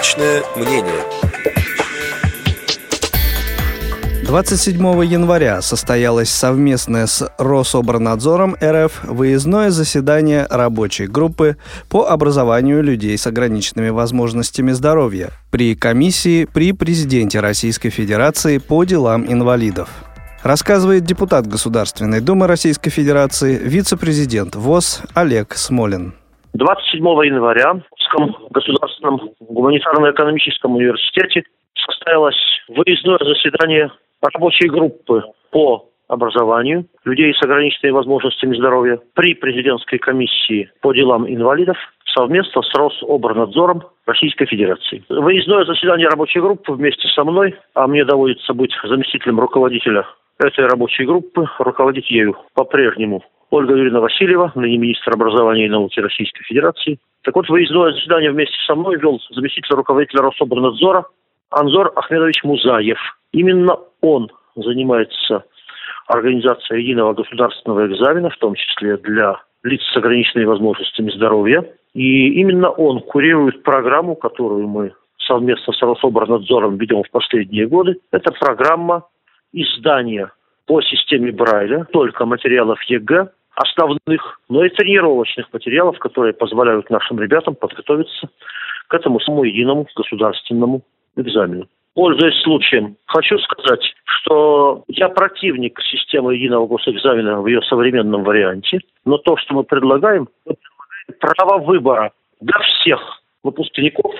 Личное мнение. 27 января состоялось совместное с Рособорнадзором РФ выездное заседание рабочей группы по образованию людей с ограниченными возможностями здоровья при комиссии при президенте Российской Федерации по делам инвалидов. Рассказывает депутат Государственной Думы Российской Федерации, вице-президент ВОЗ Олег Смолин. 27 января Московском государственном гуманитарно-экономическом университете состоялось выездное заседание рабочей группы по образованию людей с ограниченными возможностями здоровья при президентской комиссии по делам инвалидов совместно с Рособорнадзором Российской Федерации. Выездное заседание рабочей группы вместе со мной, а мне доводится быть заместителем руководителя этой рабочей группы, руководить ею по-прежнему Ольга Юрьевна Васильева, ныне министр образования и науки Российской Федерации. Так вот, выездное заседание вместе со мной вел заместитель руководителя Рособорнадзора Анзор Ахмедович Музаев. Именно он занимается организацией единого государственного экзамена, в том числе для лиц с ограниченными возможностями здоровья. И именно он курирует программу, которую мы совместно с Рособорнадзором ведем в последние годы. Это программа издания по системе Брайля только материалов ЕГЭ, основных, но и тренировочных материалов, которые позволяют нашим ребятам подготовиться к этому самому единому государственному экзамену. Пользуясь случаем, хочу сказать, что я противник системы единого госэкзамена в ее современном варианте, но то, что мы предлагаем, мы предлагаем право выбора для всех выпускников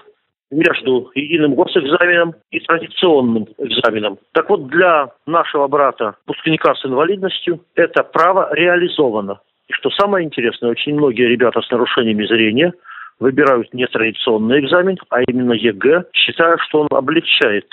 между единым госэкзаменом и традиционным экзаменом. Так вот, для нашего брата, выпускника с инвалидностью, это право реализовано. И что самое интересное, очень многие ребята с нарушениями зрения выбирают не традиционный экзамен, а именно ЕГЭ, считая, что он облегчает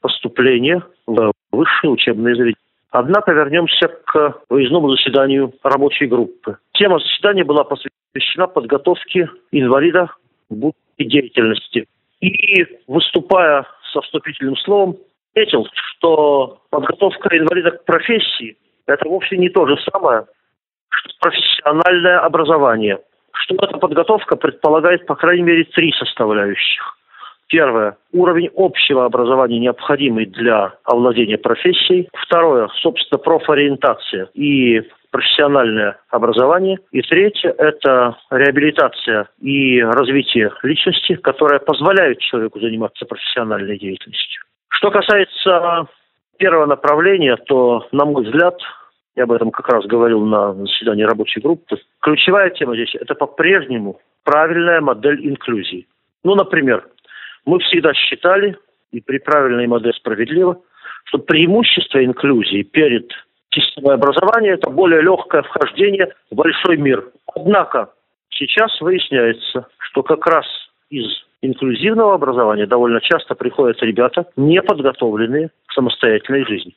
поступление в высшие учебные заведения. Однако вернемся к выездному заседанию рабочей группы. Тема заседания была посвящена подготовке инвалида к деятельности. И выступая со вступительным словом, отметил, что подготовка инвалида к профессии – это вовсе не то же самое, что профессиональное образование. Что эта подготовка предполагает, по крайней мере, три составляющих. Первое – уровень общего образования, необходимый для овладения профессией. Второе – собственно, профориентация и профессиональное образование. И третье – это реабилитация и развитие личности, которая позволяет человеку заниматься профессиональной деятельностью. Что касается первого направления, то, на мой взгляд, я об этом как раз говорил на заседании рабочей группы, ключевая тема здесь – это по-прежнему правильная модель инклюзии. Ну, например, мы всегда считали, и при правильной модели справедливо, что преимущество инклюзии перед системой образования – это более легкое вхождение в большой мир. Однако сейчас выясняется, что как раз из инклюзивного образования довольно часто приходят ребята, не подготовленные к самостоятельной жизни.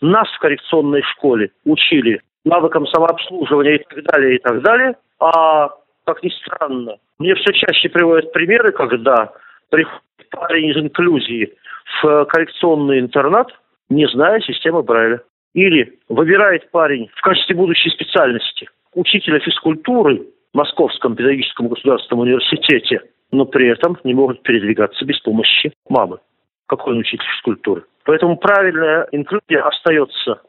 Нас в коррекционной школе учили навыкам самообслуживания и так далее, и так далее, а, как ни странно, мне все чаще приводят примеры, когда приходит парень из инклюзии в коррекционный интернат, не зная системы Брайля. Или выбирает парень в качестве будущей специальности учителя физкультуры в Московском педагогическом государственном университете, но при этом не может передвигаться без помощи мамы. Какой он учитель физкультуры? Поэтому правильная инклюзия остается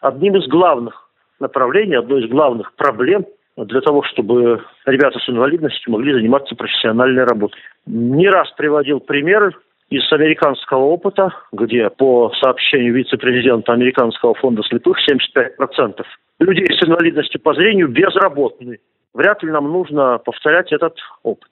одним из главных направлений, одной из главных проблем для того, чтобы ребята с инвалидностью могли заниматься профессиональной работой. Не раз приводил примеры из американского опыта, где по сообщению вице-президента Американского фонда слепых 75% людей с инвалидностью по зрению безработны. Вряд ли нам нужно повторять этот опыт.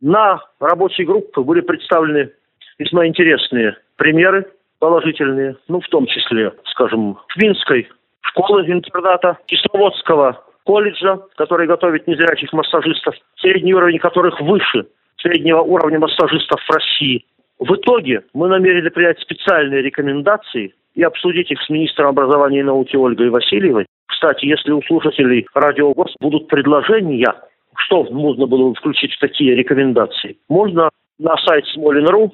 На рабочей группе были представлены весьма интересные примеры положительные, ну, в том числе, скажем, Финской школы-интерната, Кисловодского колледжа, который готовит незрячих массажистов, средний уровень которых выше среднего уровня массажистов в России. В итоге мы намерены принять специальные рекомендации и обсудить их с министром образования и науки Ольгой Васильевой. Кстати, если у слушателей радио ГОС будут предложения, что можно было бы включить в такие рекомендации, можно на сайт Смолин.ру,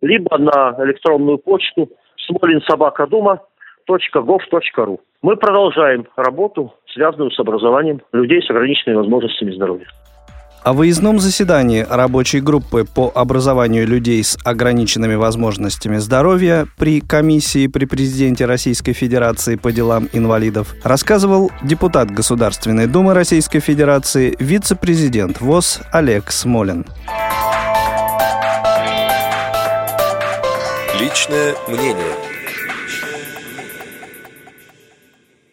либо на электронную почту smolinsobakaduma.gov.ru. Мы продолжаем работу, связанную с образованием людей с ограниченными возможностями здоровья. О выездном заседании рабочей группы по образованию людей с ограниченными возможностями здоровья при комиссии при президенте Российской Федерации по делам инвалидов рассказывал депутат Государственной Думы Российской Федерации, вице-президент ВОЗ Олег Смолин. Личное мнение –